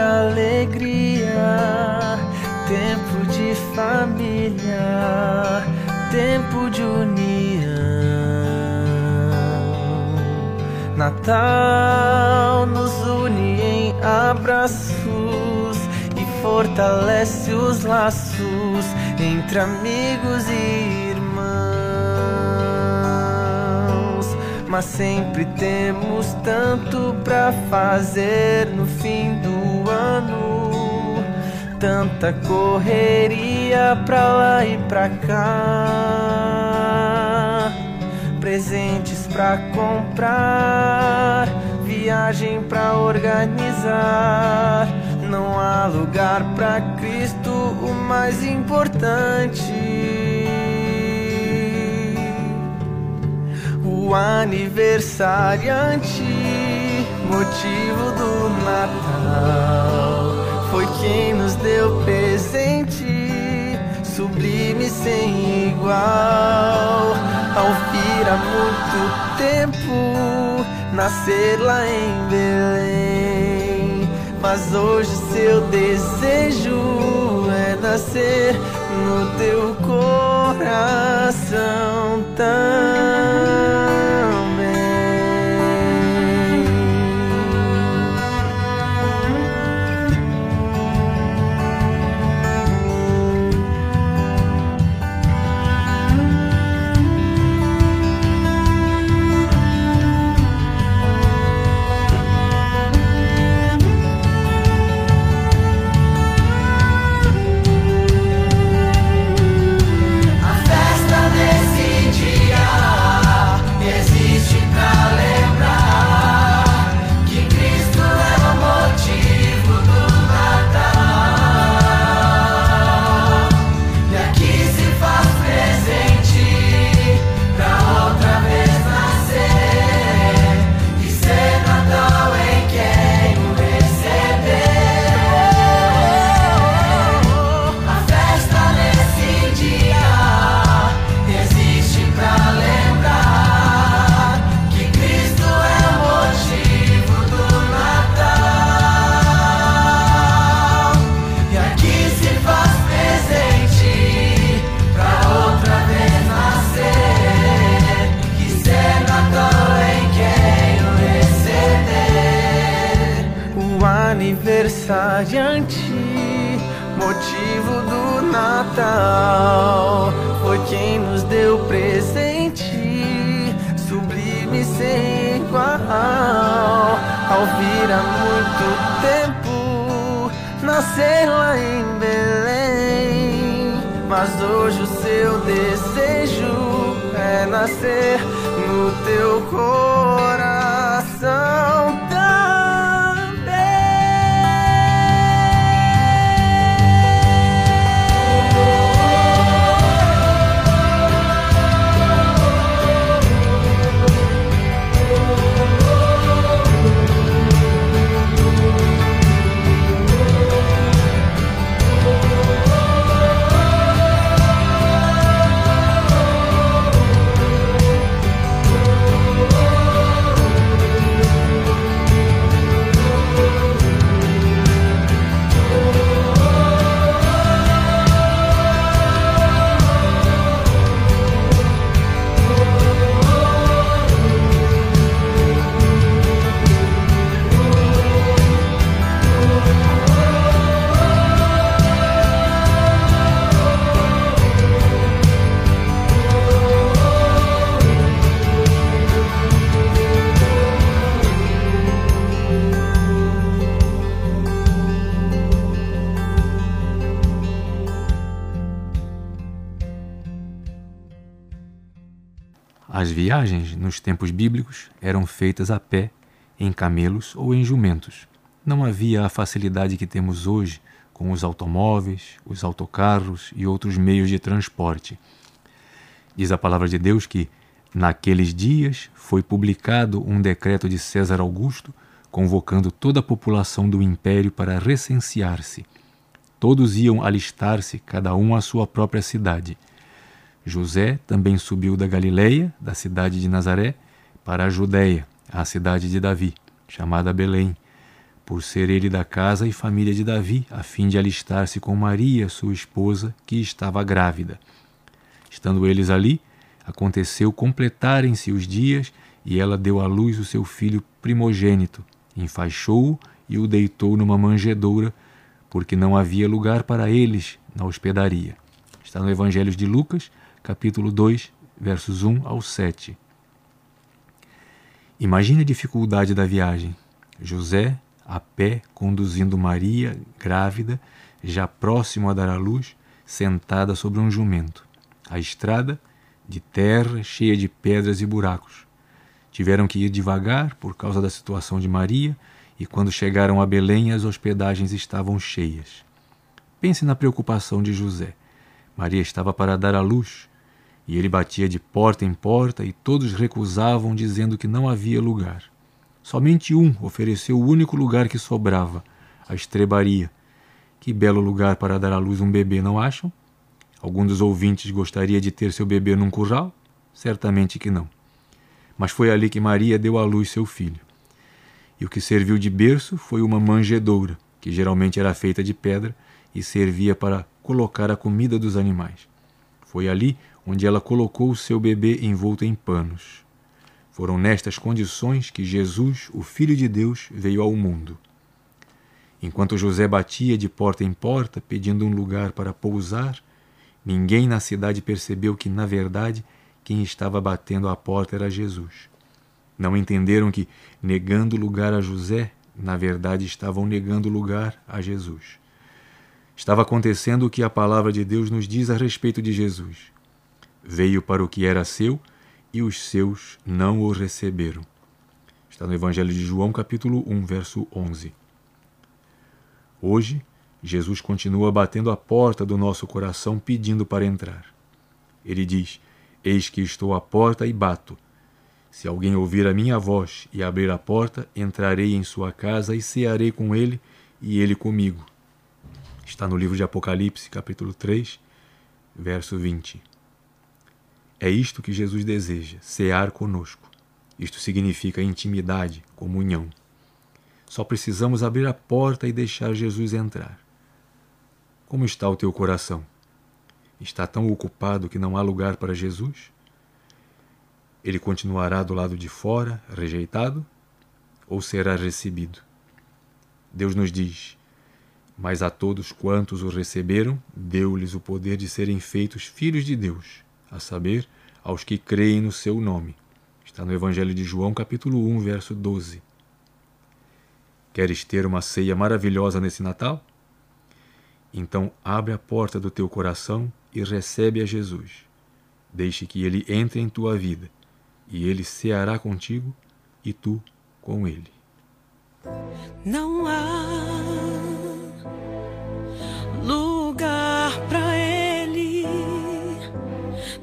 Alegria, tempo de família, tempo de união. Natal nos une em abraços e fortalece os laços entre amigos e mas sempre temos tanto pra fazer no fim do ano. Tanta correria pra lá e pra cá. Presentes pra comprar, viagem pra organizar. Não há lugar pra Cristo, o mais importante. o aniversariante, motivo do Natal. Sublime sem igual. Ao vir há muito tempo, nascer lá em Belém. Mas hoje seu desejo é nascer no teu coração tão aniversariante, motivo do Natal. Foi quem nos deu presente, sublime sem igual. Ao vir há muito tempo, nascer lá em Belém. Mas hoje o seu desejo é nascer no teu coração. As viagens nos tempos bíblicos eram feitas a pé, em camelos ou em jumentos. Não havia a facilidade que temos hoje com os automóveis, os autocarros e outros meios de transporte. Diz a palavra de Deus que, naqueles dias, foi publicado um decreto de César Augusto convocando toda a população do império para recensear-se. Todos iam alistar-se, cada um à sua própria cidade. José também subiu da Galileia, da cidade de Nazaré, para a Judéia, a cidade de Davi, chamada Belém, por ser ele da casa e família de Davi, a fim de alistar-se com Maria, sua esposa, que estava grávida. Estando eles ali, aconteceu completarem-se os dias e ela deu à luz o seu filho primogênito, enfaixou-o e o deitou numa manjedoura, porque não havia lugar para eles na hospedaria. Está no Evangelho de Lucas, capítulo 2, versos 1 ao 7. Imagine a dificuldade da viagem. José, a pé, conduzindo Maria, grávida, já próximo a dar à luz, sentada sobre um jumento. A estrada, de terra, cheia de pedras e buracos. Tiveram que ir devagar por causa da situação de Maria, e quando chegaram a Belém, as hospedagens estavam cheias. Pense na preocupação de José. Maria estava para dar à luz, e ele batia de porta em porta, e todos recusavam, dizendo que não havia lugar. Somente um ofereceu o único lugar que sobrava, a estrebaria. Que belo lugar para dar à luz um bebê, não acham? Algum dos ouvintes gostaria de ter seu bebê num curral? Certamente que não mas foi ali que Maria deu à luz seu filho. E o que serviu de berço foi uma manjedoura, que geralmente era feita de pedra e servia para colocar a comida dos animais. Foi ali onde ela colocou o seu bebê envolto em panos. Foram nestas condições que Jesus, o Filho de Deus, veio ao mundo. Enquanto José batia de porta em porta, pedindo um lugar para pousar, ninguém na cidade percebeu que, na verdade, quem estava batendo à porta era Jesus. Não entenderam que, negando lugar a José, na verdade estavam negando lugar a Jesus. Estava acontecendo o que a palavra de Deus nos diz a respeito de Jesus. Veio para o que era seu e os seus não o receberam. Está no Evangelho de João, capítulo 1, verso 11. Hoje, Jesus continua batendo a porta do nosso coração pedindo para entrar. Ele diz: Eis que estou à porta e bato. Se alguém ouvir a minha voz e abrir a porta, entrarei em sua casa e cearei com ele e ele comigo. Está no livro de Apocalipse, capítulo 3, verso 20. É isto que Jesus deseja, cear conosco. Isto significa intimidade, comunhão. Só precisamos abrir a porta e deixar Jesus entrar. Como está o teu coração? está tão ocupado que não há lugar para Jesus? Ele continuará do lado de fora, rejeitado, ou será recebido? Deus nos diz: Mas a todos quantos o receberam, deu-lhes o poder de serem feitos filhos de Deus, a saber, aos que creem no seu nome. Está no Evangelho de João, capítulo 1, verso 12. Queres ter uma ceia maravilhosa nesse Natal? Então abre a porta do teu coração e recebe a Jesus. Deixe que ele entre em tua vida, e ele ceará contigo e tu com ele. Não há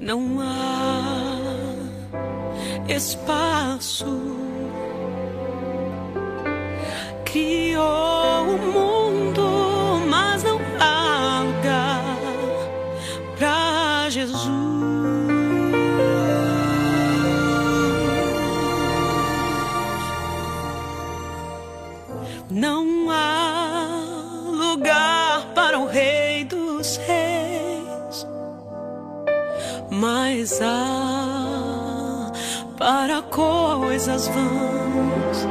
não há espaço. Criou para coisas vãs.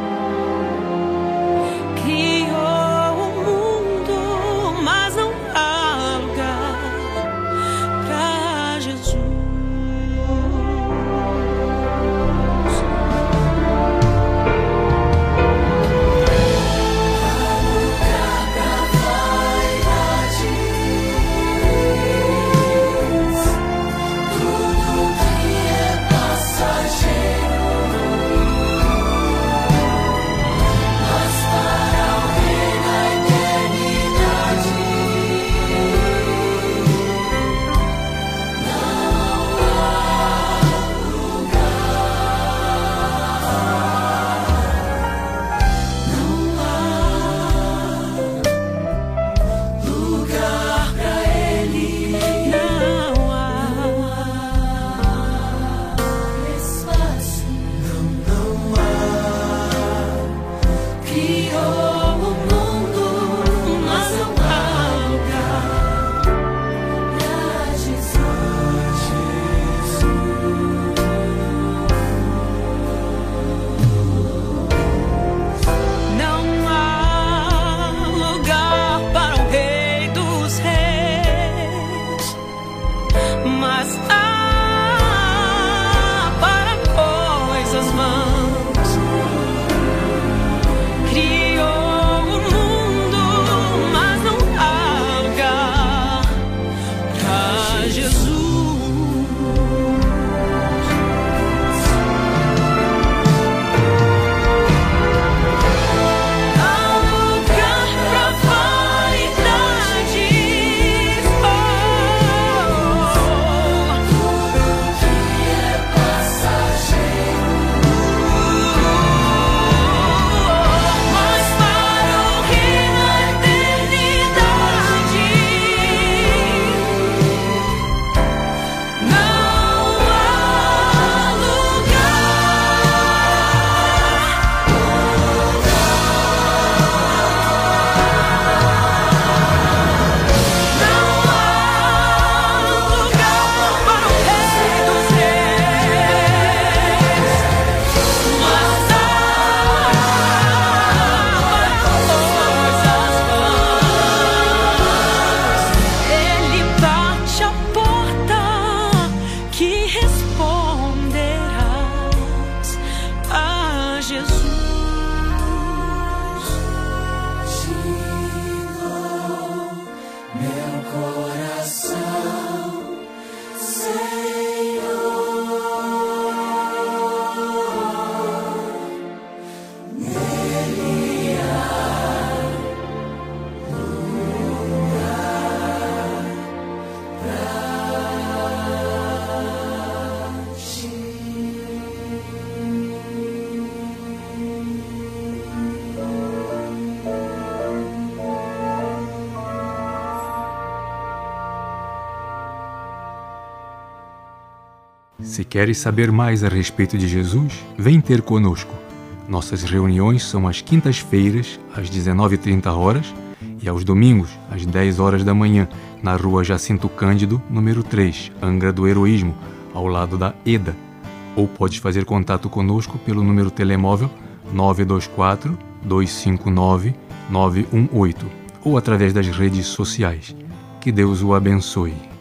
Se queres saber mais a respeito de Jesus, vem ter conosco. Nossas reuniões são às quintas-feiras, às 19h30 horas, e aos domingos, às 10 horas da manhã, na rua Jacinto Cândido, número 3, Angra do Heroísmo, ao lado da EDA. Ou podes fazer contato conosco pelo número telemóvel 924 259 918 ou através das redes sociais. Que Deus o abençoe.